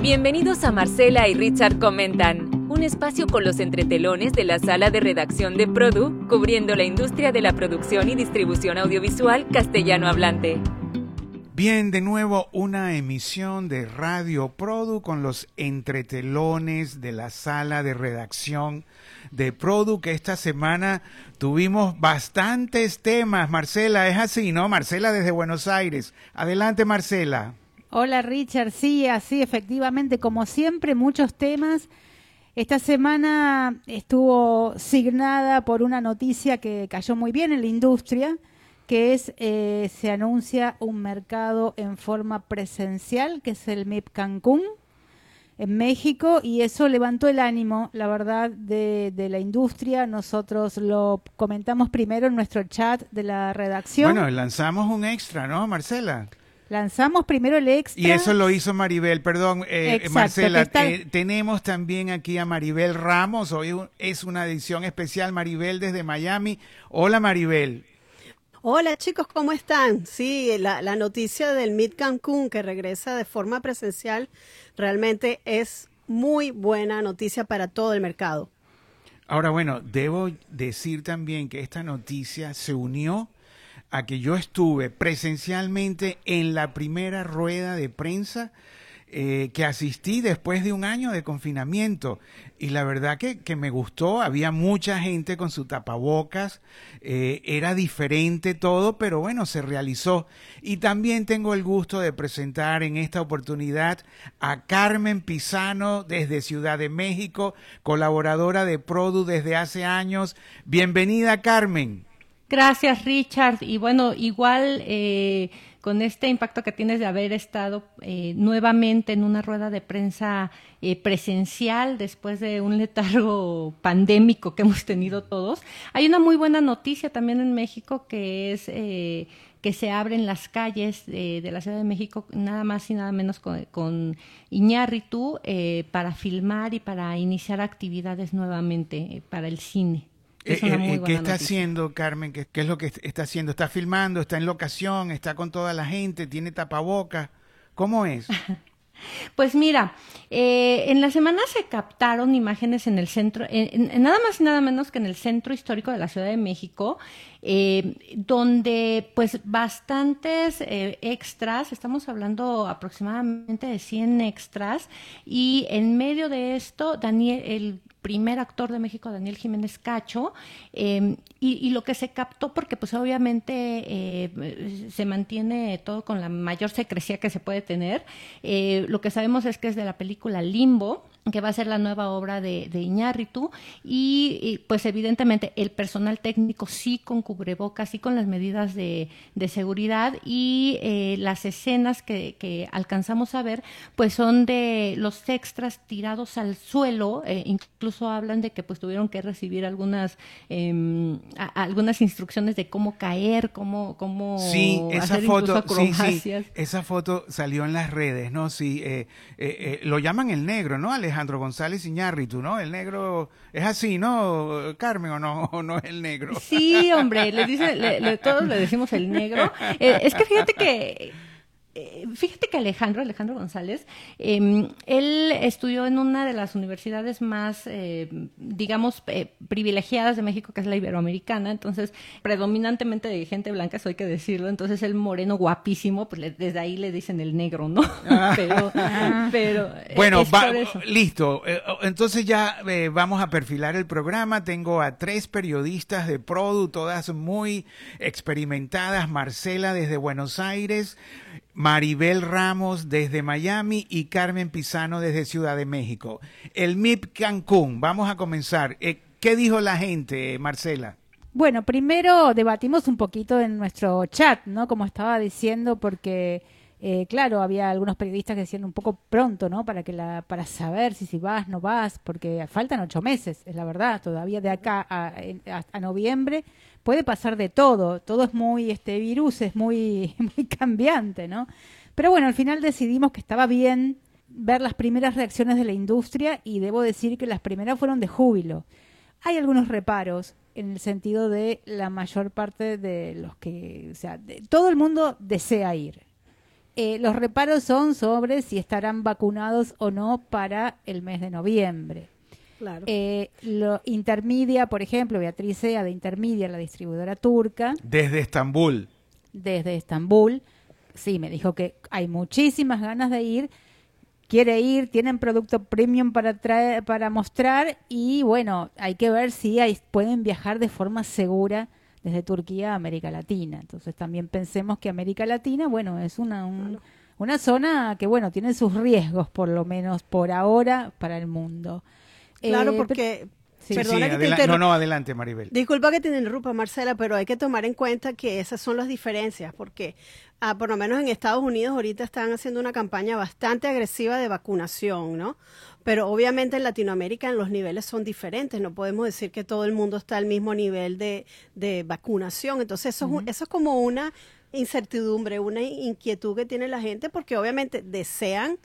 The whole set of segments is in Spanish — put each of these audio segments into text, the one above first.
Bienvenidos a Marcela y Richard Comentan, un espacio con los entretelones de la sala de redacción de Produ, cubriendo la industria de la producción y distribución audiovisual castellano hablante. Bien, de nuevo una emisión de Radio Produ con los entretelones de la sala de redacción de Produ, que esta semana tuvimos bastantes temas. Marcela, es así, ¿no? Marcela desde Buenos Aires. Adelante, Marcela. Hola Richard, sí, así efectivamente, como siempre, muchos temas. Esta semana estuvo signada por una noticia que cayó muy bien en la industria, que es eh, se anuncia un mercado en forma presencial, que es el MIP Cancún en México, y eso levantó el ánimo, la verdad, de, de la industria. Nosotros lo comentamos primero en nuestro chat de la redacción. Bueno, lanzamos un extra, ¿no, Marcela? Lanzamos primero el extra. Y eso lo hizo Maribel, perdón, eh, Marcela. tenemos también aquí a Maribel Ramos. Hoy es una edición especial, Maribel desde Miami. Hola, Maribel. Hola chicos, ¿cómo están? Sí, la, la noticia del Mid Cancún que regresa de forma presencial realmente es muy buena noticia para todo el mercado. Ahora, bueno, debo decir también que esta noticia se unió a que yo estuve presencialmente en la primera rueda de prensa eh, que asistí después de un año de confinamiento. Y la verdad que, que me gustó, había mucha gente con su tapabocas, eh, era diferente todo, pero bueno, se realizó. Y también tengo el gusto de presentar en esta oportunidad a Carmen Pisano desde Ciudad de México, colaboradora de Produ desde hace años. Bienvenida, Carmen. Gracias, Richard. Y bueno, igual eh, con este impacto que tienes de haber estado eh, nuevamente en una rueda de prensa eh, presencial después de un letargo pandémico que hemos tenido todos, hay una muy buena noticia también en México que es que se abren las calles de la Ciudad de México nada más y nada menos con, con Iñárritu para filmar y para iniciar actividades nuevamente para el cine. Eh, eh, ¿Qué está haciendo Carmen? ¿Qué, es lo que está haciendo? ¿Está filmando? ¿Está en locación? ¿Está con toda la gente? ¿Tiene tapabocas? ¿Cómo es? Pues mira, eh, en la semana se captaron imágenes en el centro, en, nada más y nada menos que en el centro histórico de la Ciudad de México, donde pues bastantes extras, estamos hablando aproximadamente de 100 extras, y en medio de esto, Daniel, el primer actor de México, Daniel Jiménez Cacho, em, y, lo que se captó, porque pues obviamente eh, se mantiene todo con la mayor secrecía que se puede tener, eh, lo que sabemos es que es de la película Limbo, que va a ser la nueva obra de, de Iñárritu y, pues evidentemente el personal técnico sí con cubrebocas, sí con las medidas de, seguridad y eh, las escenas que, alcanzamos a ver pues son de los extras tirados al suelo, eh, incluso hablan de que pues tuvieron que recibir algunas em, algunas instrucciones de cómo caer, cómo, cómo sí, esa foto, sí, esa foto salió en las redes, ¿no? Sí, eh, lo llaman el negro, ¿no, Alejandro? Alejandro González Iñárritu, ¿no? El negro es así, ¿no? Carmen, ¿o no, o no es el negro? Sí, hombre, le dice, todos le decimos el negro. Eh, es que fíjate que eh, fíjate que Alejandro, Alejandro González, em, él estudió en una de las universidades más, eh, digamos, eh, privilegiadas de México, que es la Iberoamericana, entonces, predominantemente de gente blanca, eso hay que decirlo, entonces el moreno guapísimo, pues desde ahí le dicen el negro, ¿no? Pero, bueno, listo, entonces ya vamos a perfilar el programa, tengo a tres periodistas de Produ, todas muy experimentadas, Marcela desde Buenos Aires, Maribel Ramos desde Miami y Carmen Pisano desde Ciudad de México. El MIP Cancún, vamos a comenzar. Eh, ¿Qué dijo la gente, Marcela? Bueno, primero debatimos un poquito en nuestro chat, ¿no? Como estaba diciendo, porque eh, claro, había algunos periodistas que decían un poco pronto, ¿no? Para que la, para saber si si vas, no vas, porque faltan ocho meses, es la verdad. Todavía de acá a, a noviembre puede pasar de todo, todo es muy, este virus es muy, muy cambiante, ¿no? Pero bueno, al final decidimos que estaba bien ver las primeras reacciones de la industria y debo decir que las primeras fueron de júbilo. Hay algunos reparos en el sentido de la mayor parte de los que, o sea, todo el mundo desea ir. eh, los reparos son sobre si estarán vacunados o no para el mes de noviembre. Claro. Eh, lo Intermedia, por ejemplo, Beatriz Sea de Intermedia, la distribuidora turca, Desde Estambul. desde Estambul, sí, me dijo que hay muchísimas ganas de ir, quiere ir, tienen producto premium para traer, para mostrar y bueno, hay que ver si hay- pueden viajar de forma segura desde Turquía a América Latina. Entonces también pensemos que América Latina, bueno, es una un- una zona que bueno tiene sus riesgos por lo menos por ahora para el mundo. Claro, Eh, porque, Sí. perdona Sí, que te interrumpa. no, no, adelante, Maribel. Disculpa que te interrumpa, Marcela, pero hay que tomar en cuenta que esas son las diferencias, porque ah, por lo menos en Estados Unidos ahorita están haciendo una campaña bastante agresiva de vacunación, ¿no? Pero obviamente en Latinoamérica los niveles son diferentes, no podemos decir que todo el mundo está al mismo nivel de, de vacunación, entonces eso, eso es como una incertidumbre, una inquietud que tiene la gente, porque obviamente desean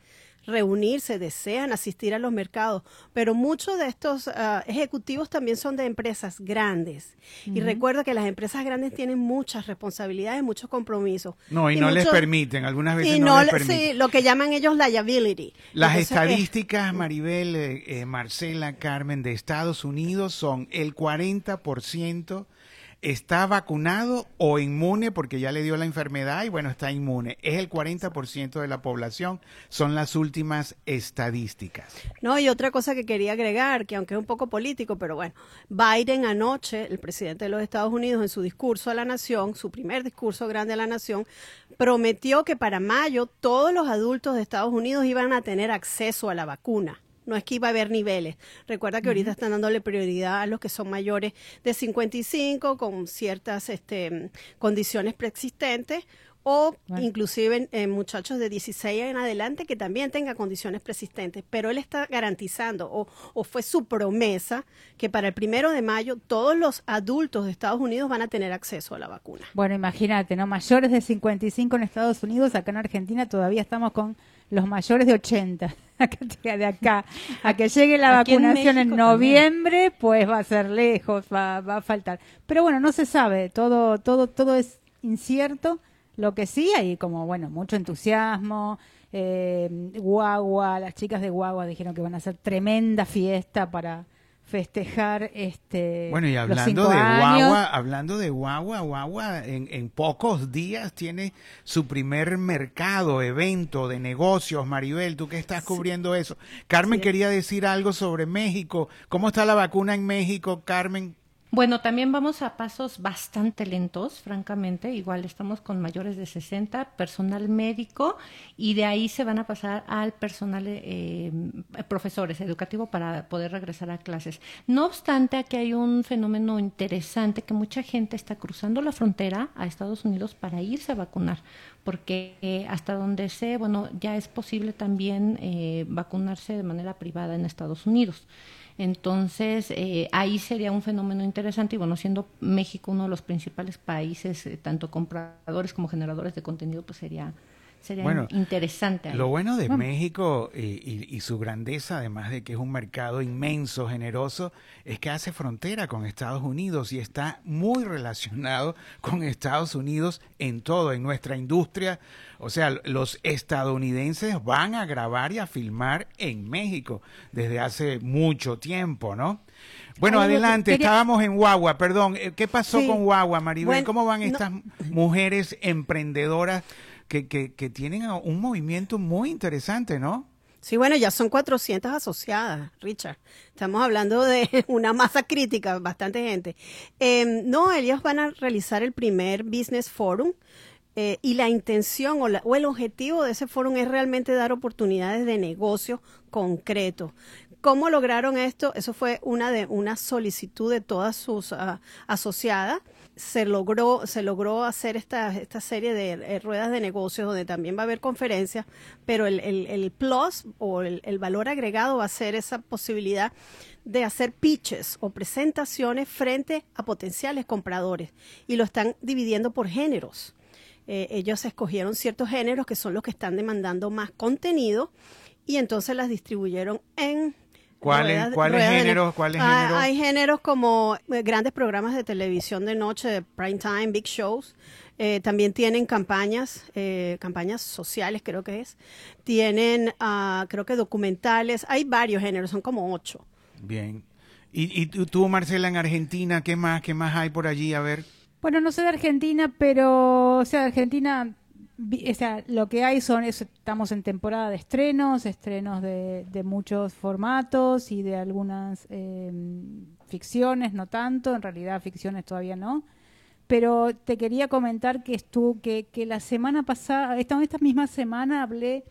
reunirse, desean asistir a los mercados, pero muchos de estos ah, ejecutivos también son de empresas grandes. Y recuerda que las empresas grandes tienen muchas responsabilidades, muchos compromisos. No, y, no les permiten, algunas veces y no, no, les le- permiten. sí, lo que llaman ellos liability. Las Entonces, eh, estadísticas, Maribel, eh, eh, Marcela, Carmen, de Estados Unidos son el 40% está vacunado o inmune porque ya le dio la enfermedad y bueno, está inmune. Es el 40% de la población, son las últimas estadísticas. No, y otra cosa que quería agregar, que aunque es un poco político, pero bueno, Biden anoche, el presidente de los Estados Unidos, en su discurso a la nación, su primer discurso grande a la nación, prometió que para mayo todos los adultos de Estados Unidos iban a tener acceso a la vacuna. No es que iba a haber niveles. Recuerda que ahorita están dándole prioridad a los que son mayores de 55 con ciertas este, condiciones preexistentes o Bueno. inclusive muchachos de 16 en adelante que también tengan condiciones persistentes. Pero él está garantizando o, o fue su promesa que para el primero de mayo todos los adultos de Estados Unidos van a tener acceso a la vacuna. Bueno, imagínate, ¿no? Mayores de 55 en Estados Unidos, acá en Argentina todavía estamos con los mayores de 80. Llega de acá a que llegue la Aquí vacunación en, noviembre, pues va a ser lejos, va, va a faltar. Pero bueno, no se sabe, todo, todo, todo es incierto. Lo que sí hay como, bueno, mucho entusiasmo. Eh, Guagua, las chicas de Guagua dijeron que van a hacer tremenda fiesta para festejar este Bueno, y hablando de años. guagua, hablando de guagua, guagua en, en pocos días tiene su primer mercado, evento de negocios. Maribel, tú que estás cubriendo eso. Carmen Sí. quería decir algo sobre México. ¿Cómo está la vacuna en México, Carmen? Bueno, también vamos a pasos bastante lentos, francamente. Igual estamos con mayores de 60, personal médico, y de ahí se van a pasar al personal, eh, profesores, educativo, para poder regresar a clases. No obstante, aquí hay un fenómeno interesante que mucha gente está cruzando la frontera a Estados Unidos para irse a vacunar, porque eh, hasta donde sé, bueno, ya es posible también eh, vacunarse de manera privada en Estados Unidos. Entonces, eh, ahí sería un fenómeno interesante y bueno, siendo México uno de los principales países, eh, tanto compradores como generadores de contenido, pues sería, sería Bueno, interesante. ahí. Lo bueno de Bueno. México y, y- y su grandeza, además de que es un mercado inmenso, generoso, es que hace frontera con Estados Unidos y está muy relacionado con Estados Unidos en todo, en nuestra industria. O sea, los estadounidenses van a grabar y a filmar en México desde hace mucho tiempo, ¿no? Bueno, Ay, adelante, quería- estábamos en Guagua, perdón. eh, ¿Qué pasó Sí. con Guagua, Maribel? Bueno, ¿Cómo van no- estas mujeres emprendedoras que, que, tienen un movimiento muy interesante, ¿no? Sí, bueno, ya son 400 asociadas, Richard. Estamos hablando de una masa crítica, bastante gente. Eh, no, ellos van a realizar el primer Business Forum eh, y la intención o, la- o el objetivo de ese forum es realmente dar oportunidades de negocio concreto. ¿Cómo lograron esto? Eso fue una de una solicitud de todas sus ah, asociadas. Se logró, se logró hacer esta, esta serie de eh, ruedas de negocios donde también va a haber conferencias, pero el, el, plus o el, el valor agregado va a ser esa posibilidad de hacer pitches o presentaciones frente a potenciales compradores y lo están dividiendo por géneros. Eh, ellos escogieron ciertos géneros que son los que están demandando más contenido y entonces las distribuyeron en ¿Cuáles- géneros- cuáles Ah, géneros? Hay géneros como eh, grandes programas de televisión de noche, de prime time, big shows, Eh, también tienen campañas, eh, campañas sociales creo que es. Tienen, ah, creo que documentales. Hay varios géneros, son como ocho. Bien. ¿Y, y tú, Marcela, en Argentina, qué más, qué más hay por allí? A ver. Bueno, no sé de Argentina, pero, o sea, Argentina lo que hay son, estamos en temporada de estrenos, estrenos de, muchos formatos y de algunas eh, ficciones, no tanto, en realidad ficciones todavía no. Pero te quería comentar que estuvo, que, que la semana pasada, esta, esta misma semana hablé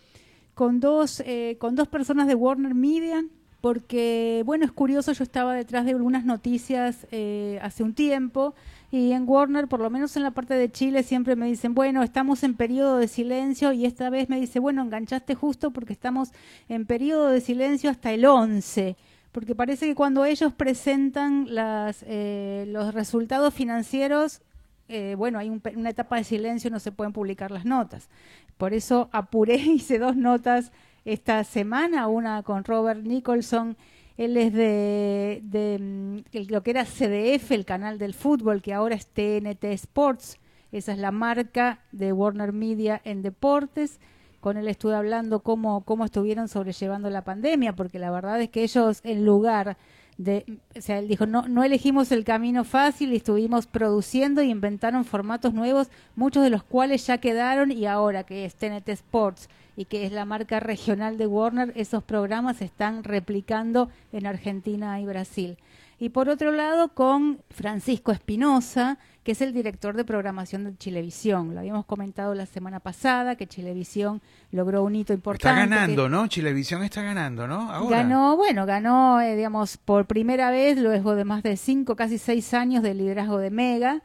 con dos, eh, con dos personas de Warner Media, porque, bueno, es curioso, yo estaba detrás de algunas noticias eh, hace un tiempo y en Warner, por lo menos en la parte de Chile, siempre me dicen, bueno, estamos en periodo de silencio y esta vez me dice, bueno, enganchaste justo porque estamos en periodo de silencio hasta el 11 porque parece que cuando ellos presentan las, eh, los resultados financieros, eh, bueno, hay una etapa de silencio, no se pueden publicar las notas. Por eso apuré, hice dos notas esta semana, una con Robert Nicholson él es de, de, mm, lo que era CDF, el canal del fútbol, que ahora es TNT Sports. Esa es la marca de Warner Media en deportes. Con él estuve hablando cómo, cómo estuvieron sobrellevando la pandemia, porque la verdad es que ellos, en lugar de, o sea, él dijo, no, no elegimos el camino fácil y estuvimos produciendo y inventaron formatos nuevos, muchos de los cuales ya quedaron y ahora que es TNT Sports y que es la marca regional de Warner, esos programas se están replicando en Argentina y Brasil. Y por otro lado, con Francisco Espinosa, que es el director de programación de Chilevisión. Lo habíamos comentado la semana pasada, que Chilevisión logró un hito importante. Está ganando, ¿no? Chilevisión está ganando, ¿no? Ahora. Ganó, bueno, ganó, eh, digamos, por primera vez, luego de más de cinco, casi seis años de liderazgo de Mega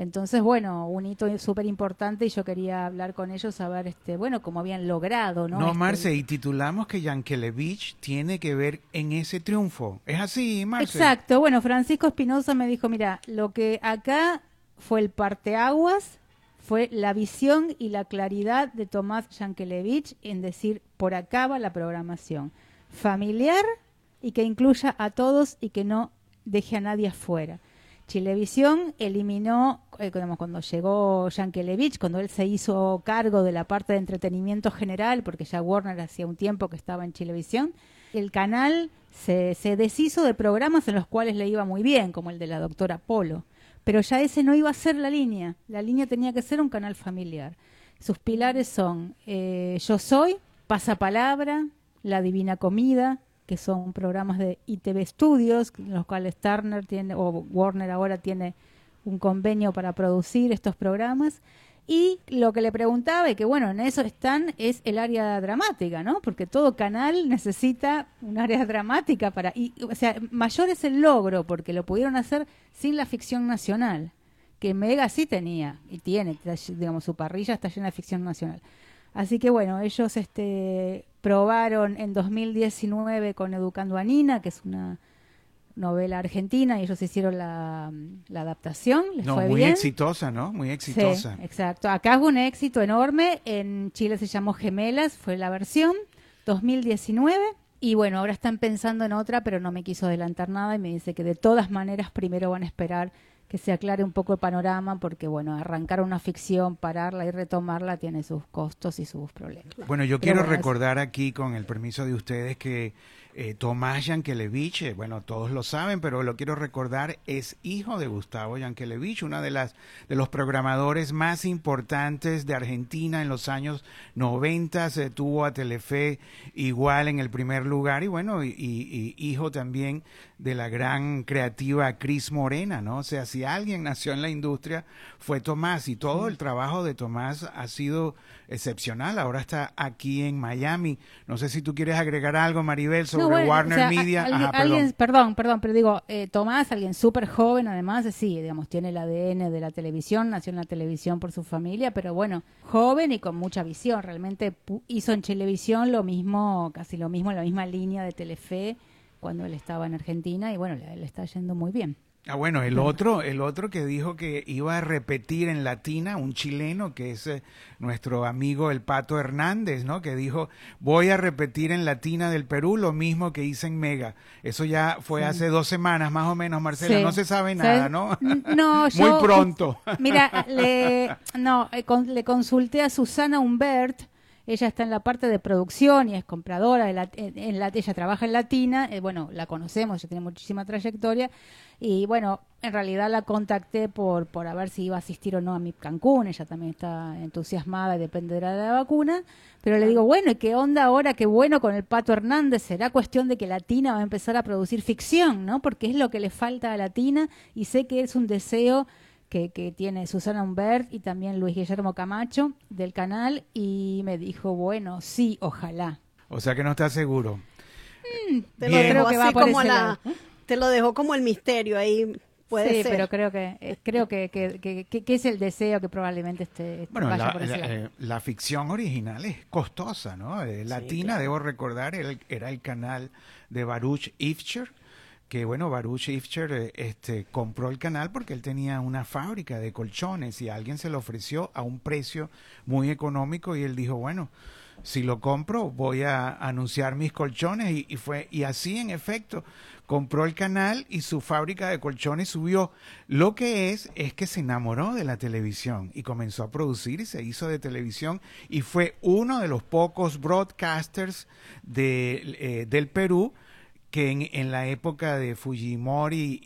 entonces, bueno, un hito súper importante y yo quería hablar con ellos a ver, este, bueno, cómo habían logrado, ¿no? No, este, Marce, y titulamos que Yankelevich tiene que ver en ese triunfo. ¿Es así, Marce? Exacto. Bueno, Francisco Espinosa me dijo, mira, lo que acá fue el parteaguas fue la visión y la claridad de Tomás Yankelevich en decir, por acá va la programación familiar y que incluya a todos y que no deje a nadie afuera. Chilevisión eliminó, eh, cuando llegó Yankelevich, cuando él se hizo cargo de la parte de entretenimiento general, porque ya Warner hacía un tiempo que estaba en Chilevisión, el canal se, se deshizo de programas en los cuales le iba muy bien, como el de la doctora Polo. Pero ya ese no iba a ser la línea. La línea tenía que ser un canal familiar. Sus pilares son eh, Yo Soy, Pasapalabra, La Divina Comida, que son programas de ITV Studios, los cuales Turner tiene, o Warner ahora tiene un convenio para producir estos programas. Y lo que le preguntaba, y que bueno, en eso están, es el área dramática, ¿no? Porque todo canal necesita un área dramática para. Y, o sea, mayor es el logro, porque lo pudieron hacer sin la ficción nacional, que Mega sí tenía, y tiene, digamos, su parrilla está llena de ficción nacional. Así que bueno, ellos este, probaron en 2019 con Educando a Nina, que es una novela argentina, y ellos hicieron la, adaptación. Les no, fue muy bien. exitosa, ¿no? Muy exitosa. Sí, exacto. Acá hubo un éxito enorme. En Chile se llamó Gemelas, fue la versión 2019. Y bueno, ahora están pensando en otra, pero no me quiso adelantar nada y me dice que de todas maneras primero van a esperar que se aclare un poco el panorama, porque bueno, arrancar una ficción, pararla y retomarla tiene sus costos y sus problemas. Bueno, yo quiero recordar aquí, con el permiso de ustedes, que eh, Tomás Yankelevich, eh, bueno, todos lo saben, pero lo quiero recordar, es hijo de Gustavo Yankelevich, una de las de los programadores más importantes de Argentina en los años 90, se tuvo a Telefe igual en el primer lugar y bueno, y, y, hijo también de la gran creativa Cris Morena, ¿no? O sea, si alguien nació en la industria fue Tomás y todo el trabajo de Tomás ha sido excepcional. Ahora está aquí en Miami. No sé si tú quieres agregar algo, Maribel, sobre Warner Media. alguien, perdón. perdón, pero digo, eh, Tomás, alguien súper joven, además, sí, digamos, tiene el ADN de la televisión, nació en la televisión por su familia, pero bueno, joven y con mucha visión. Realmente hizo en televisión lo mismo, casi lo mismo, la misma línea de Telefe cuando él estaba en Argentina y bueno, le, le está yendo muy bien. Ah, bueno, el otro, el otro que dijo que iba a repetir en Latina, un chileno que es eh, nuestro amigo el Pato Hernández, ¿no? Que dijo, voy a repetir en Latina del Perú lo mismo que hice en Mega. Eso ya fue hace dos semanas más o menos, Marcela. Sí. No se sabe nada, ¿no? No, Muy yo- pronto. Mira, le, no, eh, le consulté a Susana Humbert. Ella está en la parte de producción y es compradora. De la, en, la- ella trabaja en Latina. eh, bueno, la conocemos, ella tiene muchísima trayectoria. Y bueno, en realidad la contacté por, por a ver si iba a asistir o no a mi Cancún. Ella también está entusiasmada y dependerá de la vacuna. Pero le digo, bueno, ¿y qué onda ahora? Qué bueno con el Pato Hernández. Será cuestión de que Latina va a empezar a producir ficción, ¿no? Porque es lo que le falta a Latina y sé que es un deseo que, que tiene Susana Humbert y también Luis Guillermo Camacho del canal y me dijo, bueno, sí, ojalá. O sea que no está seguro. Te Bien. lo Creo que va así por como ese la, lado. te lo dejó como el misterio ahí. Puede sí, ser. pero creo que eh, creo que, que, que- que- que es el deseo que probablemente este, Bueno, vaya la, por ese la- lado. eh, la ficción original es costosa, ¿no? Eh, Latina, debo recordar, era el, era el canal de Baruch Ifcher, que bueno, Baruch Ifcher eh, este, compró el canal porque él tenía una fábrica de colchones y alguien se lo ofreció a un precio muy económico y él dijo, bueno, si lo compro voy a anunciar mis colchones y, fue y así en efecto compró el canal y su fábrica de colchones subió. Lo que es es que se enamoró de la televisión y comenzó a producir y se hizo de televisión y fue uno de los pocos broadcasters de, eh, del Perú que en, la época de Fujimori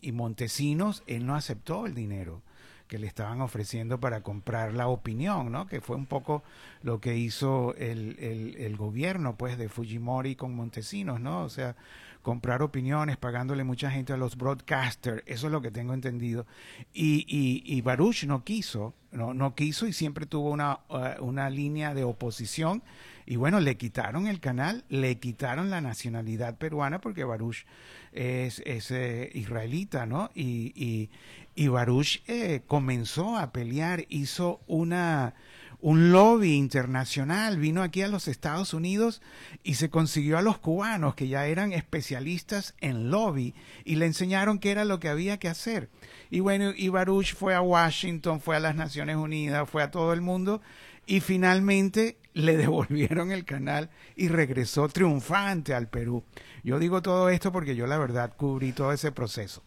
y, Montesinos él no aceptó el dinero que le estaban ofreciendo para comprar la opinión, ¿no? Que fue un poco lo que hizo el, gobierno, pues, de Fujimori con Montesinos, ¿no? O sea, comprar opiniones, pagándole mucha gente a los broadcasters, eso es lo que tengo entendido. Y, y, y Baruch no quiso, no, no quiso y siempre tuvo una, uh, una línea de oposición. Y bueno, le quitaron el canal, le quitaron la nacionalidad peruana porque Baruch es, es eh, israelita, ¿no? Y, y, Baruch eh, comenzó a pelear, hizo una un lobby internacional, vino aquí a los Estados Unidos y se consiguió a los cubanos que ya eran especialistas en lobby y le enseñaron qué era lo que había que hacer. Y bueno, y Baruch fue a Washington, fue a las Naciones Unidas, fue a todo el mundo y finalmente le devolvieron el canal y regresó triunfante al Perú. Yo digo todo esto porque yo la verdad cubrí todo ese proceso.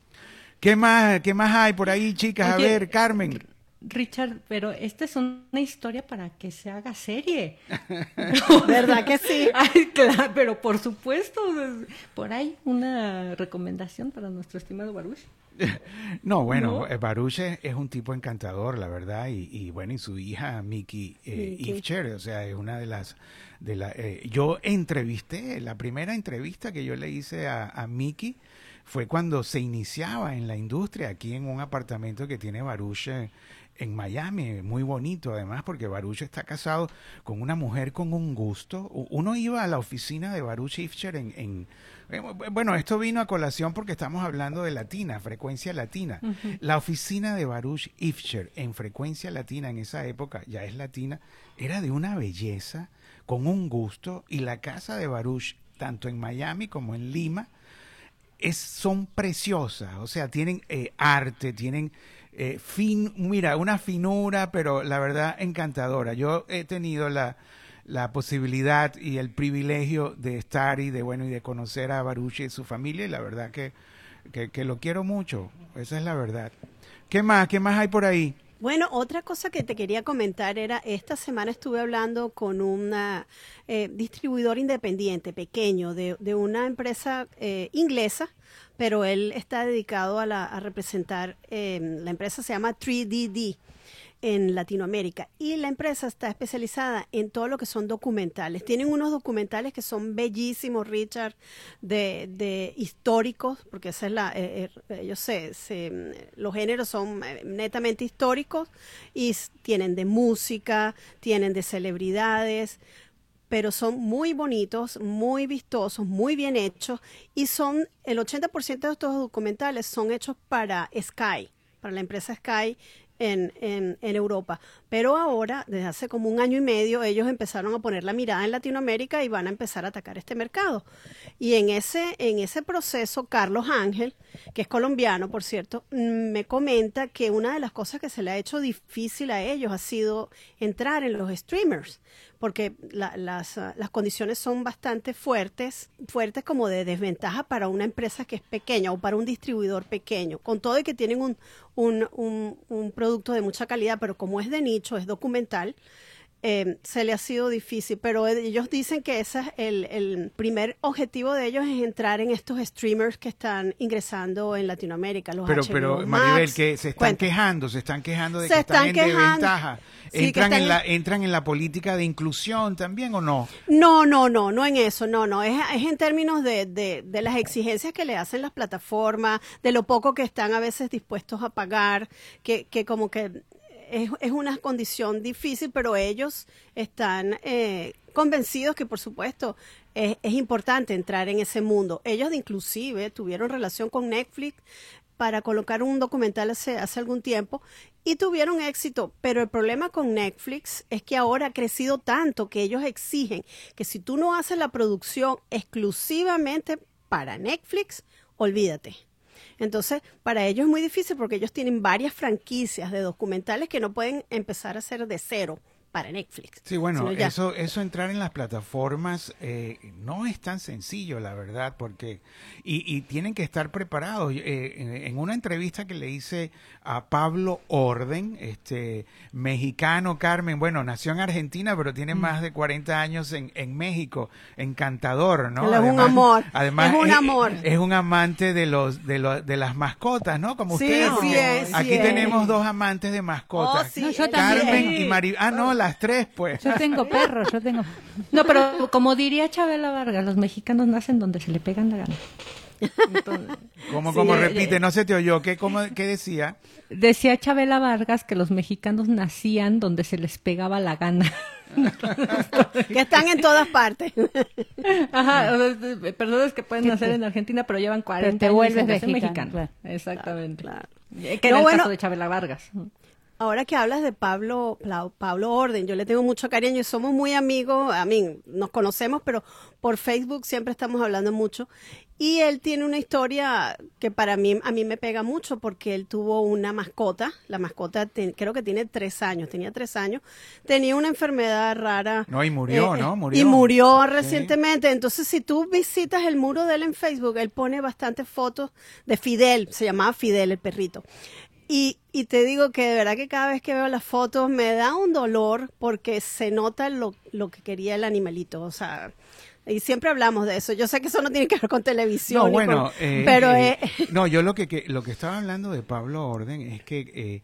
¿Qué más, qué más hay por ahí, chicas? a ver, Carmen. Richard, pero esta es una historia para que se haga serie. ¿Verdad que sí? Ay, claro, pero por supuesto, por ahí una recomendación para nuestro estimado Baruch. No, bueno, ¿No? eh, Baruch es, un tipo encantador, la verdad, y, y bueno, y su hija Miki eh. Ifcher, o sea, es una de las, de la, eh, yo entrevisté, la primera entrevista que yo le hice a, a Miki fue cuando se iniciaba en la industria aquí en un apartamento que tiene Baruch en Miami, muy bonito además, porque Baruch está casado con una mujer con un gusto. Uno iba a la oficina de Baruch Ifcher en, en- eh, bueno, esto vino a colación porque estamos hablando de latina, frecuencia latina. La oficina de Baruch Ifcher en frecuencia latina en esa época, ya es latina, era de una belleza, con un gusto, y la casa de Baruch, tanto en Miami como en Lima, es, son preciosas, o sea, tienen eh, arte, tienen eh, fin, mira, una finura, pero la verdad encantadora. Yo he tenido la, la posibilidad y el privilegio de estar y de bueno y de conocer a Baruch y su familia y la verdad que, que, que lo quiero mucho, esa es la verdad. ¿Qué más? ¿Qué más hay por ahí? Bueno, otra cosa que te quería comentar era, esta semana estuve hablando con un distribuidor independiente, pequeño, de, de una empresa eh, inglesa, pero él está dedicado a, la, a representar, eh, la empresa se llama 3DD en Latinoamérica y la empresa está especializada en todo lo que son documentales. Tienen unos documentales que son bellísimos, Richard, de, de históricos, porque esa es la, eh, eh, ellos se, los géneros son eh, netamente históricos y tienen de música, tienen de celebridades, pero son muy bonitos, muy vistosos, muy bien hechos y son el 80% de estos documentales son hechos para Sky, para la empresa Sky en, en, en, Europa. Pero ahora, desde hace como un año y medio, ellos empezaron a poner la mirada en Latinoamérica y van a empezar a atacar este mercado. Y en ese, en ese proceso, Carlos Ángel, que es colombiano, por cierto, mm, me comenta que una de las cosas que se le ha hecho difícil a ellos ha sido entrar en los streamers porque las, las, condiciones son bastante fuertes, fuertes como de desventaja para una empresa que es pequeña o para un distribuidor pequeño, con todo y que tienen un, un, un, un producto de mucha calidad, pero como es de nicho, es documental, eh, se le ha sido difícil, pero ellos dicen que ese es el, el, primer objetivo de ellos es entrar en estos streamers que están ingresando en Latinoamérica. Los pero, HBO pero Max. Maribel, que se están Cuenta. quejando, se están quejando de Se que están, están en desventaja. Sí, entran, en- la, entran en la política de inclusión también o no? No, no, no, no en eso, no, no, es, es en términos de, de, de las exigencias que le hacen las plataformas, de lo poco que están a veces dispuestos a pagar, que, que como que es, una condición difícil, pero ellos están eh, convencidos que, por supuesto, es, es importante entrar en ese mundo. Ellos inclusive tuvieron relación con Netflix para colocar un documental hace, hace algún tiempo y tuvieron éxito, pero el problema con Netflix es que ahora ha crecido tanto que ellos exigen que si tú no haces la producción exclusivamente para Netflix, olvídate. Entonces, para ellos es muy difícil porque ellos tienen varias franquicias de documentales que no pueden empezar a hacer de cero para Netflix. Sí, bueno, ya- eso, eso entrar en las plataformas eh, no es tan sencillo, la verdad, porque y, y tienen que estar preparados. Eh, en, en una entrevista que le hice a Pablo Orden, este mexicano, Carmen, bueno, nació en Argentina, pero Mm. tiene más de 40 años en, en México, encantador, ¿no? Él es un amor, Además, es un amor. es un amante de los de, los, de las mascotas, ¿no? Como Sí, ustedes. sí es, sí Aquí es. tenemos dos amantes de mascotas. Oh, sí, No, yo Carmen también. y Mari. Ah, no, las tres, pues. Yo tengo perro, yo tengo... No, pero como diría Chabela Vargas, los mexicanos nacen donde se le pegan la gana. Entonces, Como, Sí, como eh, repite, eh. no se te oyó. ¿Qué, cómo, qué decía? decía Chabela Vargas que los mexicanos nacían donde se les pegaba la gana. que están en todas partes. Ajá, o sea, personas que pueden nacer en Argentina pero llevan 40 te años vuelves sin ser mexicano, mexicano. claro. Exactamente. Claro. Que No, era el bueno, caso de Chabela Vargas. Ahora que hablas de Pablo, Pablo Orden, yo le tengo mucho cariño y somos muy amigos, a mí nos conocemos, pero por Facebook siempre estamos hablando mucho. Y él tiene una historia que para mí, a mí me pega mucho porque él tuvo una mascota, la mascota te- creo que tiene tres años, tenía tres años, tenía una enfermedad rara. No, y murió, eh, ¿no? eh, Murió. Y murió Sí. recientemente. Entonces, si tú visitas el muro de él en Facebook, él pone bastantes fotos de Fidel, se llamaba Fidel el perrito. Y, y te digo que de verdad que cada vez que veo las fotos me da un dolor porque se nota lo, lo que quería el animalito. O sea, y siempre hablamos de eso. Yo sé que eso no tiene que ver con televisión. No, bueno, con- eh, pero eh, eh, no, yo lo que, que- lo que estaba hablando de Pablo Orden es que eh,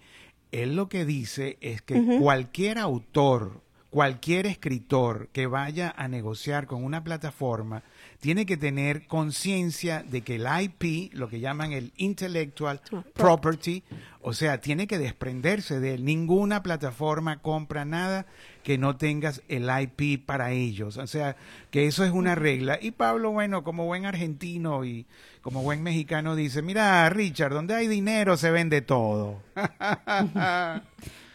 él lo que dice es que cualquier autor, cualquier escritor que vaya a negociar con una plataforma tiene que tener conciencia de que el IP, lo que llaman el intellectual property, o sea, tiene que desprenderse de él. Ninguna plataforma compra nada que no tengas el IP para ellos. O sea, que eso es una regla. Y Pablo, bueno, como buen argentino y como buen mexicano, dice, mira, Richard, donde hay dinero se vende todo.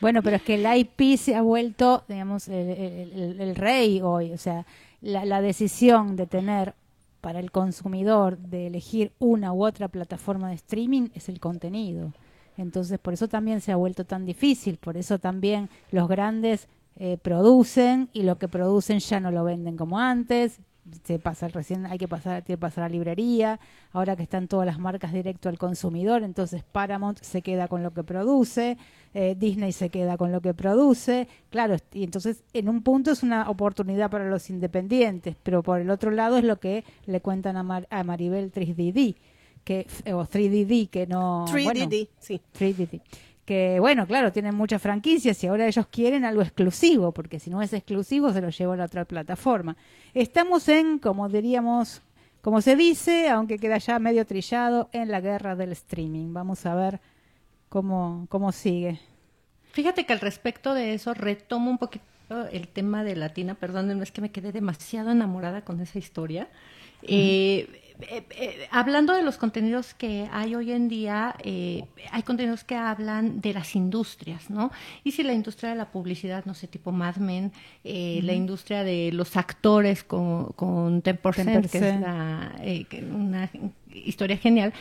Bueno, pero es que el IP se ha vuelto, digamos, el, el- el- el rey hoy. O sea, la, la decisión de tener para el consumidor de elegir una u otra plataforma de streaming es el contenido. Entonces, por eso también se ha vuelto tan difícil. Por eso también los grandes eh, producen y lo que producen ya no lo venden como antes. Se pasa recién hay que pasar tiene que pasar a librería ahora que están todas las marcas directo al consumidor entonces Paramount se queda con lo que produce eh, Disney se queda con lo que produce claro y entonces en un punto es una oportunidad para los independientes pero por el otro lado es lo que le cuentan a, Mar- a Maribel 3DD que o 3DD que no 3DD, bueno, sí. 3DD. Que bueno, claro, tienen muchas franquicias y ahora ellos quieren algo exclusivo, porque si no es exclusivo se lo lleva a la otra plataforma. Estamos en, como diríamos, como se dice, aunque queda ya medio trillado, en la guerra del streaming. Vamos a ver cómo, cómo sigue. Fíjate que al respecto de eso retomo un poquito el tema de Latina, perdón, no es que me quedé demasiado enamorada con esa historia. Eh, eh, eh, hablando de los contenidos que hay hoy en día, eh, hay contenidos que hablan de las industrias, ¿no? Y si la industria de la publicidad, no sé, tipo Mad Men, la industria de los actores con, con 10%, que es la, una historia genial,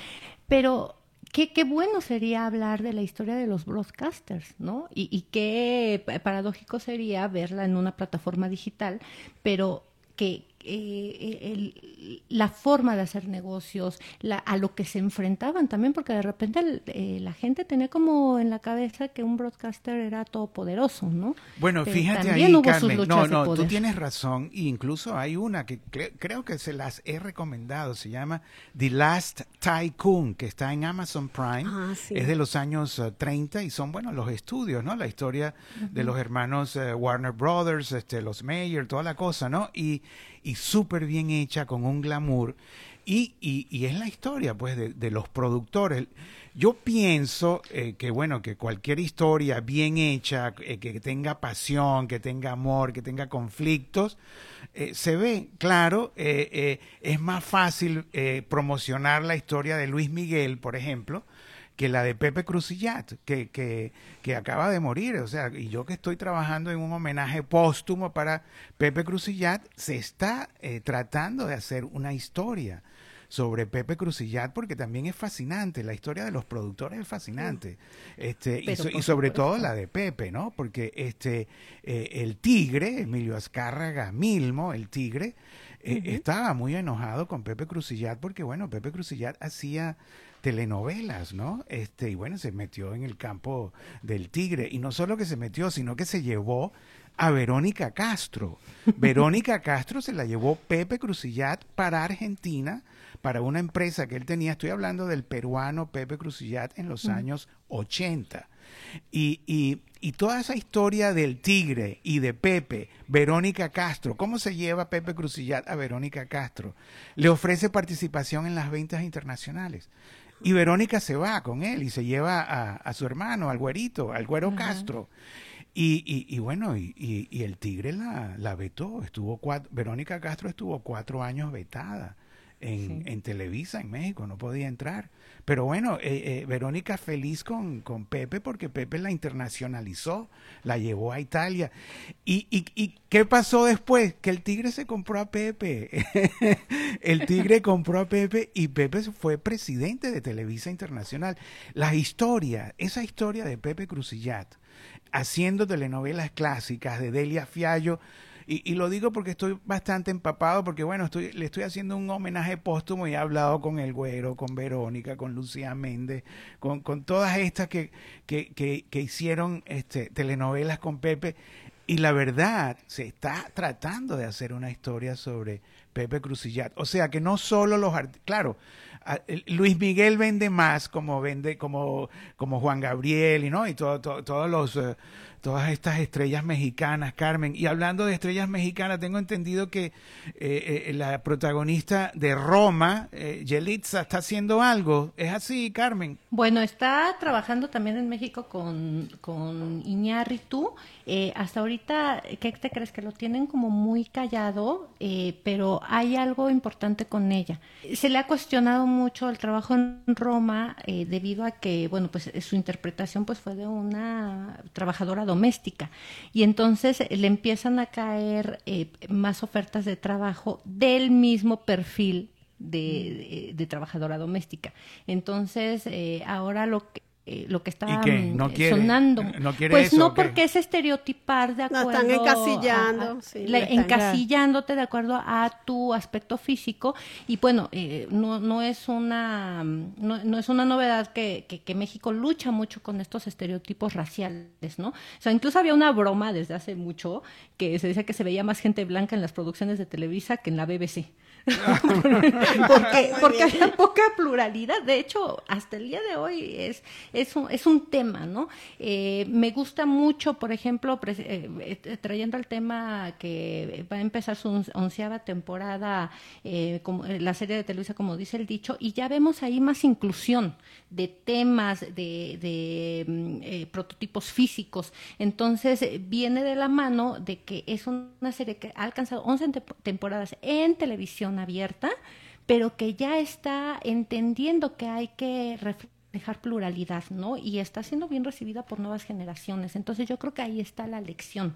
pero Qué, qué, bueno sería hablar de la historia de los broadcasters, ¿no? Y, y, qué paradójico sería verla en una plataforma digital, pero que, eh, la forma de hacer negocios, a lo que se enfrentaban también, porque de repente eh, la gente tenía como en la cabeza que un broadcaster era todopoderoso, ¿no? Bueno, fíjate ahí, Carmen, no, no, tú tienes razón, e incluso hay una que creo que se las he recomendado, se llama The Last Tycoon, que está en Amazon Prime, ah, es de los años 30 eh, y son, bueno, los estudios, ¿no? La historia de los hermanos Warner Brothers, este, los Mayer, toda la cosa, ¿no? Y y súper bien hecha, con un glamour. Y, y, es la historia, pues, de, los productores. Yo pienso eh, que, bueno, que cualquier historia bien hecha, eh, que tenga pasión, que tenga amor, que tenga conflictos, eh, se ve, claro, es más fácil promocionar la historia de Luis Miguel, por ejemplo, que la de Pepe Crucillat, que, que, que, acaba de morir. O sea, y yo que estoy trabajando en un homenaje póstumo para Pepe Crucillat, se está eh, tratando de hacer una historia sobre Pepe Crucillat porque también es fascinante, la historia de los productores es fascinante. Este, y, sobre todo la de Pepe, ¿no? Porque este eh, el tigre, Emilio Azcárraga Milmo, el tigre, eh, estaba muy enojado con Pepe Crucillat porque bueno, Pepe Crucillat hacía telenovelas, ¿no? Este, y bueno, se metió en el campo del tigre. Y no solo que se metió, sino que se llevó a Verónica Castro. Verónica Castro se la llevó Pepe Crucillat para Argentina, para una empresa que él tenía, estoy hablando del peruano Pepe Crucillat en los años 80. Y, y, y, toda esa historia del tigre y de Pepe, Verónica Castro, ¿cómo se lleva Pepe Crucillat a Verónica Castro? Le ofrece participación en las ventas internacionales. Y Verónica se va con él y se lleva a, su hermano, al güerito, al güero Castro. Y, y, bueno, y, y, el tigre la, la vetó. Estuvo cuatro, Verónica Castro estuvo cuatro años vetada en, en Televisa, en México, no podía entrar. Pero bueno, eh, eh, Verónica feliz con, con, Pepe porque Pepe la internacionalizó, la llevó a Italia. ¿Y, y, y qué pasó después? Que el Tigre se compró a Pepe. el Tigre compró a Pepe y Pepe fue presidente de Televisa Internacional. La historia, esa historia de Pepe Crucillat, haciendo telenovelas clásicas de Delia Fiallo, y, lo digo porque estoy bastante empapado, porque bueno, estoy, le estoy haciendo un homenaje póstumo y he hablado con El Güero, con Verónica, con Lucía Méndez, con, con todas estas que, que, que, que hicieron este, telenovelas con Pepe. Y la verdad, se está tratando de hacer una historia sobre Pepe Crucillat. O sea que no solo los claro, Luis Miguel vende más como vende como como Juan Gabriel y no y todo, todos los eh, todas estas estrellas mexicanas, Carmen. Y hablando de estrellas mexicanas, tengo entendido que eh, eh, la protagonista de Roma, eh, Yelitza, está haciendo algo. ¿Es así, Carmen? Bueno, está trabajando también en México con, con Iñárritu. Eh, hasta ahorita, ¿qué te crees? Que lo tienen como muy callado, pero hay algo importante con ella. Se le ha cuestionado mucho el trabajo en Roma debido a que, bueno, pues su interpretación pues fue de una trabajadora doméstica. Y entonces eh, le empiezan a caer eh, más ofertas de trabajo del mismo perfil de, de, trabajadora doméstica. Entonces, eh, ahora lo que eh, lo que está mm, sonando. pues no porque es estereotipar de acuerdo. están encasillando. encasillándote de acuerdo a tu aspecto físico. Y bueno, eh, no, no, es una, no, es una novedad que, que, México lucha mucho con estos estereotipos raciales, ¿no? O sea, incluso había una broma desde hace mucho que se decía que se veía más gente blanca en las producciones de Televisa que en la BBC. porque porque había poca pluralidad. De hecho, hasta el día de hoy es es un, es un tema, ¿no? Eh, me gusta mucho, por ejemplo, eh, eh, trayendo el tema que va a empezar su onceava temporada, como, la serie de Televisa, como dice el dicho, y ya vemos ahí más inclusión de temas, de, de mm, prototipos físicos. Entonces, viene de la mano de que es una serie que ha alcanzado 11 temporadas en televisión abierta, pero que ya está entendiendo que hay que reflejar pluralidad, ¿no? Y está siendo bien recibida por nuevas generaciones. Entonces yo creo que ahí está la lección.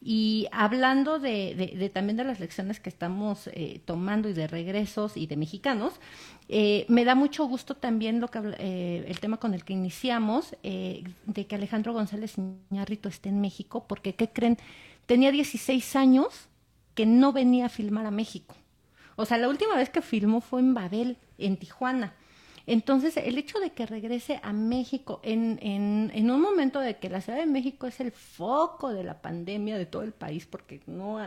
Y hablando de, también de las lecciones que estamos eh, tomando y de regresos y de mexicanos, eh, me da mucho gusto también lo que eh, el tema con el que iniciamos, de que Alejandro González Iñárritu esté en México, porque ¿qué creen? Tenía 16 años que no venía a filmar a México. O sea, la última vez que filmó fue en Babel, en Tijuana. Entonces, el hecho de que regrese a México en, en, en, un momento de que la Ciudad de México es el foco de la pandemia de todo el país, porque no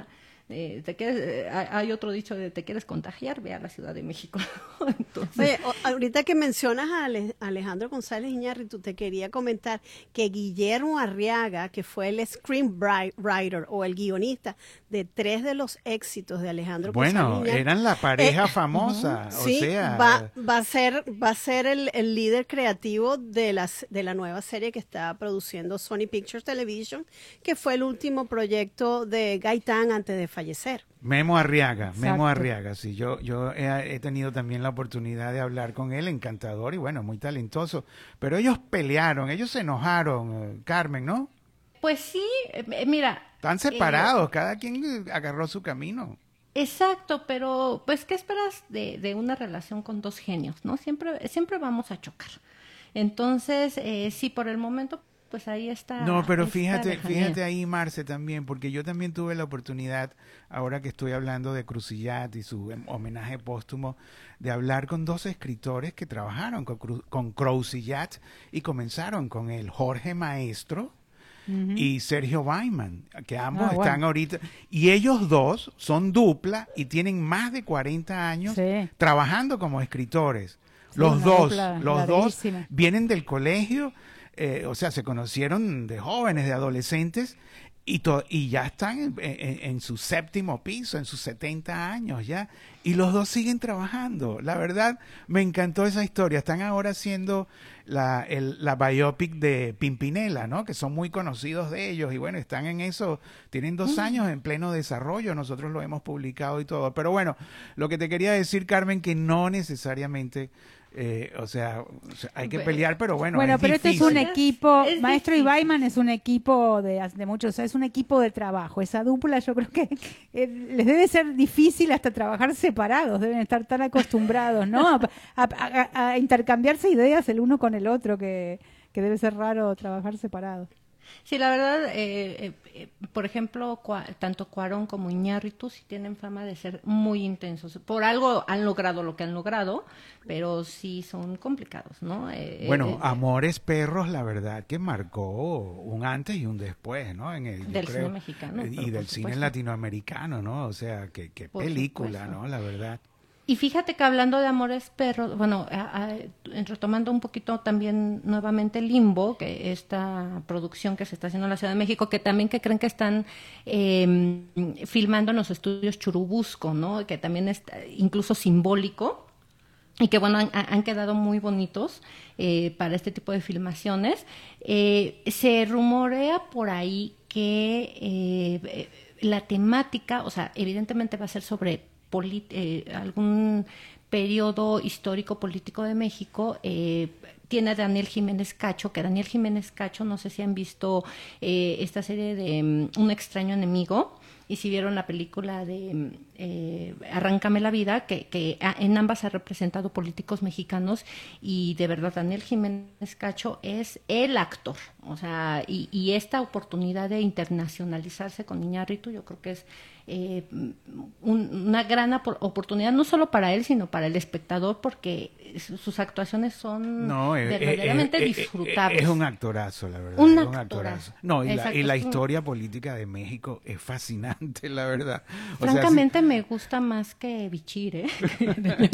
eh, te quieres, eh, hay otro dicho de te quieres contagiar, ve a la Ciudad de México. Oye, ahorita que mencionas a Alejandro González Iñárritu, te quería comentar que Guillermo Arriaga, que fue el screenwriter o el guionista de tres de los éxitos de Alejandro bueno, Bueno, eran la pareja eh, famosa, o sea... Va, va, a ser, va a ser el, el, líder creativo de, las, de la nueva serie que está produciendo Sony Pictures Television, que fue el último proyecto de Gaitán antes de fallecer. Memo Arriaga, Memo Arriaga, sí, yo, yo he, tenido también la oportunidad de hablar con él, encantador y bueno, muy talentoso, pero ellos pelearon, ellos se enojaron, eh, Carmen, ¿no? Pues sí, eh, mira. Están separados, cada quien agarró su camino. Exacto, pero pues ¿qué esperas de, de, una relación con dos genios, no? Siempre, siempre vamos a chocar. Entonces, eh, sí, por el momento pues ahí está. No, pero fíjate, fíjate ahí, Marce, también, porque yo también tuve la oportunidad, ahora que estoy hablando de Crucillat y su em, homenaje póstumo, de hablar con dos escritores que trabajaron con, con Crucillat y comenzaron con él, Jorge Maestro y Sergio Weiman, que ambos ah, están ahorita. Y ellos dos son dupla y tienen más de 40 años trabajando como escritores. los dos, los dos vienen del colegio eh, o sea, se conocieron de jóvenes, de adolescentes, y, y ya están en, su séptimo piso, en sus 70 años ya, y los dos siguen trabajando. La verdad, me encantó esa historia. Están ahora haciendo la, la biopic de Pimpinela, ¿no? Que son muy conocidos de ellos, y bueno, están en eso, tienen dos mm. años en pleno desarrollo, nosotros lo hemos publicado y todo. Pero bueno, lo que te quería decir, Carmen, que no necesariamente eh, o, sea, hay que pelear, pero bueno. Bueno, pero este es un equipo, Maestro Ibaiman es un equipo de, de muchos, o sea, es un equipo de trabajo. Esa dupla yo creo que eh, les debe ser difícil hasta trabajar separados, deben estar tan acostumbrados, ¿no? A, intercambiarse ideas el uno con el otro que, que debe ser raro trabajar separados. Sí, la verdad, eh, eh, por ejemplo, tanto Cuarón como Iñárritu sí tienen fama de ser muy intensos. Por algo han logrado lo que han logrado, pero sí son complicados, ¿no? Eh, bueno, Amores Perros, la verdad que marcó un antes y un después, ¿no? En el, del cine mexicano. Y del cine latinoamericano, ¿no? O sea, qué, película, ¿no? La verdad. Y fíjate que hablando de Amores Perros, bueno, retomando un poquito también nuevamente Limbo, que esta producción que se está haciendo en la Ciudad de México, que también que creen que están em, filmando en los estudios Churubusco, ¿no? Que también es incluso simbólico y que bueno, han, quedado muy bonitos eh, para este tipo de filmaciones. Eh, se rumorea por ahí que eh, la temática, o sea, evidentemente va a ser sobre eh, algún periodo histórico político de México, eh, tiene a Daniel Jiménez Cacho, que Daniel Jiménez Cacho, no sé si han visto eh, esta serie de mm, Un extraño enemigo, y si vieron la película de mm, eh, Arráncame la vida, que, que, en ambas ha representado políticos mexicanos y de verdad Daniel Jiménez Cacho es el actor, o sea, y, y esta oportunidad de internacionalizarse con Iñárritu yo creo que es eh, una gran oportunidad, no solo para él, sino para el espectador, porque sus actuaciones son verdaderamente disfrutables. Es un actorazo, la verdad. Un, actorazo. No, y, la, historia política de México es fascinante, la verdad. Francamente me gusta más que Bichir, ¿eh?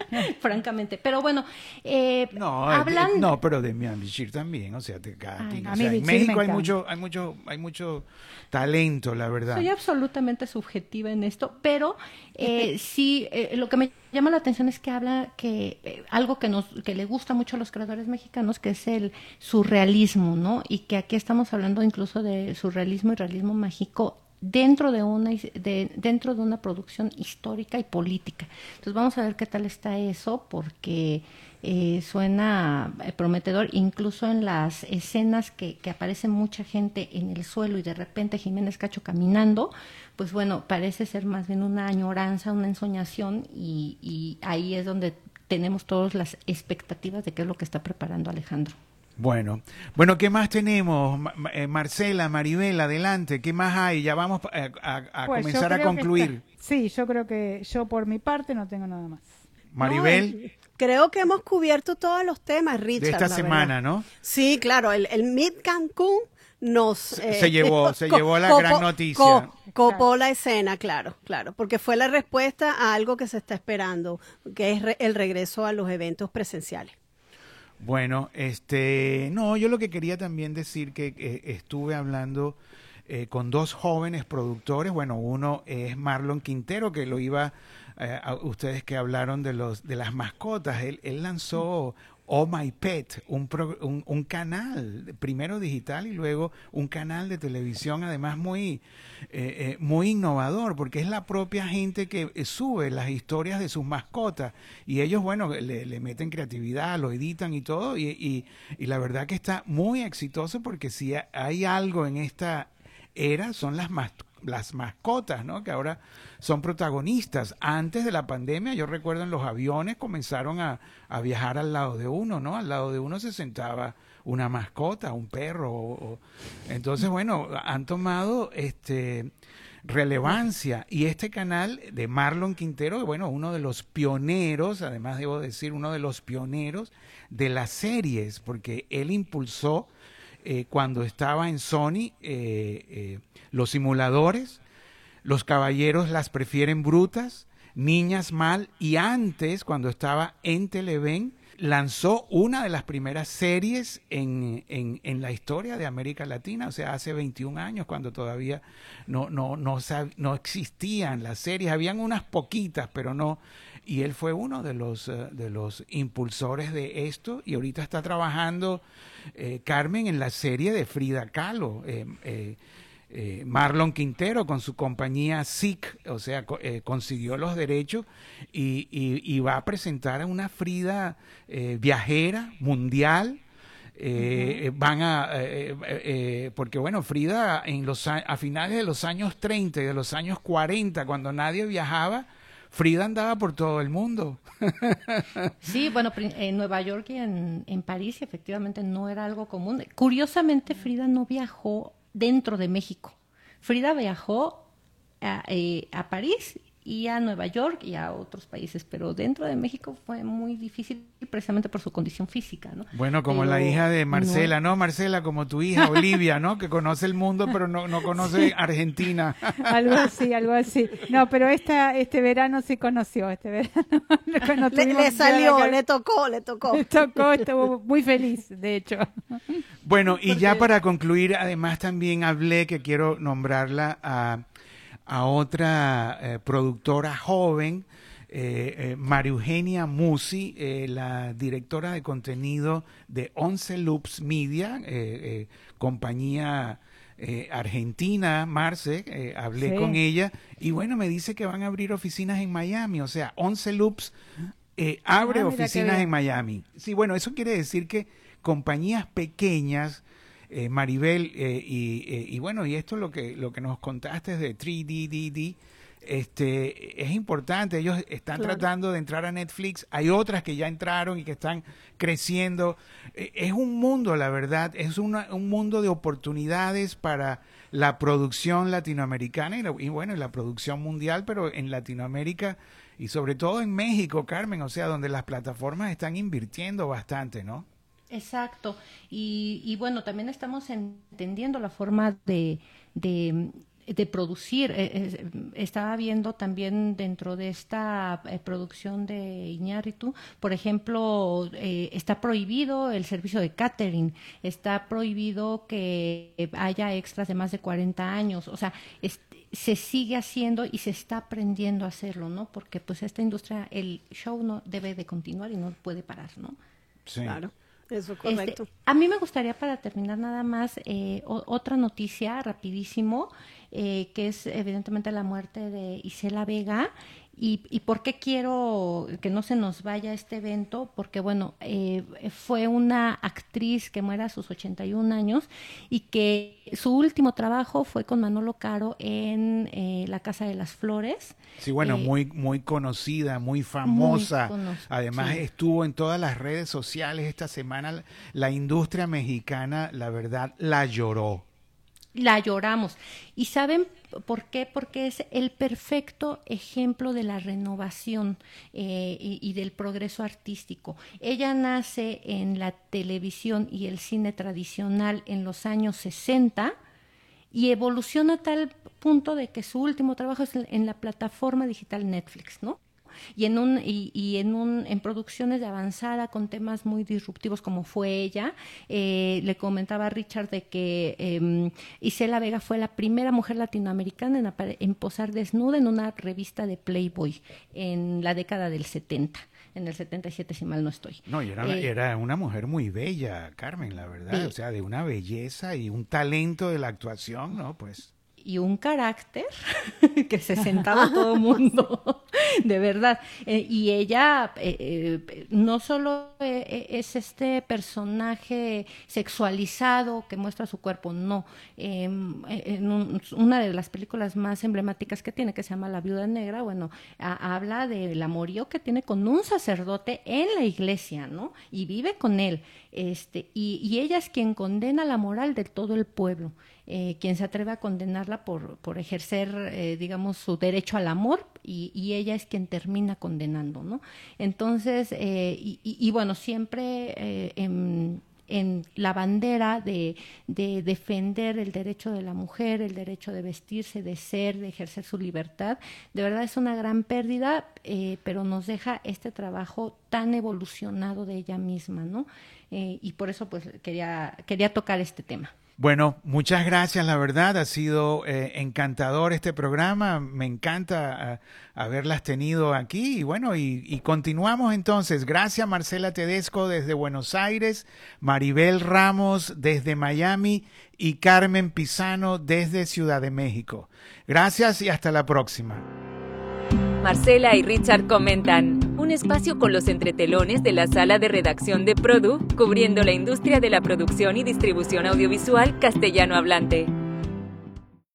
Francamente. Pero bueno, eh, no, hablan... no, pero de Bichir también, o sea, en México hay mucho, hay mucho, hay mucho talento, la verdad. Soy absolutamente subjetiva en esto, pero eh, sí, eh, lo que me llama la atención es que habla que eh, algo que nos que le gusta mucho a los creadores mexicanos, que es el surrealismo, ¿no? Y que aquí estamos hablando incluso de surrealismo y realismo mágico dentro de una de, dentro de una producción histórica y política. Entonces vamos a ver qué tal está eso, porque eh, suena eh, prometedor, incluso en las escenas que, que aparece mucha gente en el suelo y de repente Jiménez Cacho caminando, pues bueno, parece ser más bien una añoranza, una ensoñación y, y ahí es donde tenemos todas las expectativas de qué es lo que está preparando Alejandro. Bueno, bueno, ¿qué más tenemos? Eh, Marcela, Maribel, adelante, ¿qué más hay? Ya vamos a, pues comenzar a concluir. sí, yo creo que yo por mi parte no tengo nada más. Maribel. Creo que hemos cubierto todos los temas, Richard. De esta semana, ¿no? Sí, claro, el, el Mid Cancún nos... se llevó, se llevó la gran noticia. copó la escena, claro, claro, porque fue la respuesta a algo que se está esperando, que es el regreso a los eventos presenciales. Bueno, este, no, yo lo que quería también decir que eh, estuve hablando eh, con dos jóvenes productores. Bueno, uno es Marlon Quintero, que lo iba eh, a ustedes que hablaron de los de las mascotas. Él, él lanzó Oh My Pet, un, un, canal, primero digital y luego un canal de televisión, además muy, eh, eh, muy innovador, porque es la propia gente que eh, sube las historias de sus mascotas y ellos, bueno, le, meten creatividad, lo editan y todo, y, y, y la verdad que está muy exitoso porque si hay algo en esta era son las mascotas las mascotas, ¿no? Que ahora son protagonistas. Antes de la pandemia, yo recuerdo en los aviones comenzaron a, viajar al lado de uno, ¿no? Al lado de uno se sentaba una mascota, un perro. Entonces, bueno, han tomado este relevancia y este canal de Marlon Quintero, bueno, uno de los pioneros, además debo decir, uno de los pioneros de las series, porque él impulsó eh, cuando estaba en Sony eh, eh, los simuladores, los caballeros las prefieren brutas, niñas mal, y antes, cuando estaba en Televen, lanzó una de las primeras series en, en, la historia de América Latina, o sea, hace 21 años, cuando todavía no, no, no, no existían las series, habían unas poquitas, pero no, y él fue uno de los, eh, de los impulsores de esto y ahorita está trabajando eh, Carmen en la serie de Frida Kahlo. Eh, Marlon Quintero con su compañía SIC, o sea, consiguió los derechos y, va a presentar a una Frida viajera mundial. van a porque bueno Frida en los a finales de los años 30 y de los años 40 cuando nadie viajaba Frida andaba por todo el mundo. Sí, bueno, en Nueva York y en, en París efectivamente no era algo común. Curiosamente, Frida no viajó dentro de México. Frida viajó a, eh, a París y a Nueva York y a otros países, pero dentro de México fue muy difícil precisamente por su condición física, ¿no? Bueno, como la hija de Marcela, no. Marcela, como tu hija Olivia, ¿no? Que conoce el mundo pero no, no conoce Argentina. algo así, algo así. No, pero esta, este verano sí conoció, este verano. le, salió, le tocó, le tocó. Le tocó, estuvo muy feliz, de hecho. Bueno, y ya para concluir, además también hablé que quiero nombrarla a a otra eh, productora joven, eh, eh, María Eugenia Musi, la directora de contenido de Once Loops Media, compañía argentina, Marce, hablé con ella y bueno, me dice que van a abrir oficinas en Miami, o sea, Once Loops abre ah, oficinas en Miami. Sí, bueno, eso quiere decir que compañías pequeñas eh, Maribel, eh, y, eh, y, bueno, y esto lo que, lo que nos contaste de 3DDD, este, es importante. Ellos están tratando de entrar a Netflix. Hay otras que ya entraron y que están creciendo. E, es un mundo, la verdad, es una, un mundo de oportunidades para la producción latinoamericana y, y bueno, la producción mundial, pero en Latinoamérica y sobre todo en México, Carmen, o sea, donde las plataformas están invirtiendo bastante, ¿no? Exacto. Y, y bueno, también estamos entendiendo la forma de, de de producir. Eh, eh, estaba viendo también dentro de esta eh, producción de Iñárritu, por ejemplo, está prohibido el servicio de catering, está prohibido que haya extras de más de 40 años, o sea, se sigue haciendo y se está aprendiendo a hacerlo, ¿no? Porque pues esta industria, el show no debe de continuar y no puede parar, ¿no? Sí. Claro. Eso este, correcto. a mí me gustaría para terminar nada más otra noticia rapidísimo eh, que es evidentemente la muerte de Isela Vega. Y, y, por qué quiero que no se nos vaya este evento? Porque, bueno, eh, fue una actriz que muere a sus 81 años y que su último trabajo fue con Manolo Caro en eh, La Casa de las Flores. Sí, bueno, muy, muy conocida, muy famosa. Además, estuvo en todas las redes sociales esta semana. La industria mexicana, la verdad, la lloró la lloramos. ¿Y saben por qué? Porque es el perfecto ejemplo de la renovación eh, y, del progreso artístico. Ella nace en la televisión y el cine tradicional en los años 60 y evoluciona a tal punto de que su último trabajo es en la plataforma digital Netflix, ¿no? Y en un y, en un en producciones de avanzada con temas muy disruptivos como fue ella eh, le comentaba a Richard de que eh, Isela Vega fue la primera mujer latinoamericana en, en posar desnuda en una revista de Playboy en la década del 70 en el 77 si mal no estoy. No, y era, eh, era una mujer muy bella, Carmen, la verdad, o sea, de una belleza y un talento de la actuación, ¿no? Pues y un carácter que se sentaba todo el mundo, de verdad. Eh, y ella eh, eh, no solo es este personaje sexualizado que muestra su cuerpo, no. Em, en una de las películas más emblemáticas que tiene, que se llama La Viuda Negra, bueno, habla del amorío que tiene con un sacerdote en la iglesia, ¿no? Y vive con él. Este, y, y ella es quien condena la moral de todo el pueblo. Eh, quien se atreve a condenarla por, por ejercer, eh, digamos, su derecho al amor y, ella es quien termina condenando, ¿no? Entonces, eh, y, y, bueno, siempre en, en, la bandera de, de, defender el derecho de la mujer, el derecho de vestirse, de ser, de ejercer su libertad, de verdad es una gran pérdida, pero nos deja este trabajo tan evolucionado de ella misma, ¿no? y por eso, pues, quería, quería tocar este tema. Bueno, muchas gracias, la verdad, ha sido eh, encantador este programa, me encanta eh, haberlas tenido aquí y bueno, y, continuamos entonces. Gracias Marcela Tedesco desde Buenos Aires, Maribel Ramos desde Miami y Carmen Pisano desde Ciudad de México. Gracias y hasta la próxima. Marcela y Richard comentan, un espacio con los entretelones de la sala de redacción de Produ, cubriendo la industria de la producción y distribución audiovisual castellano hablante.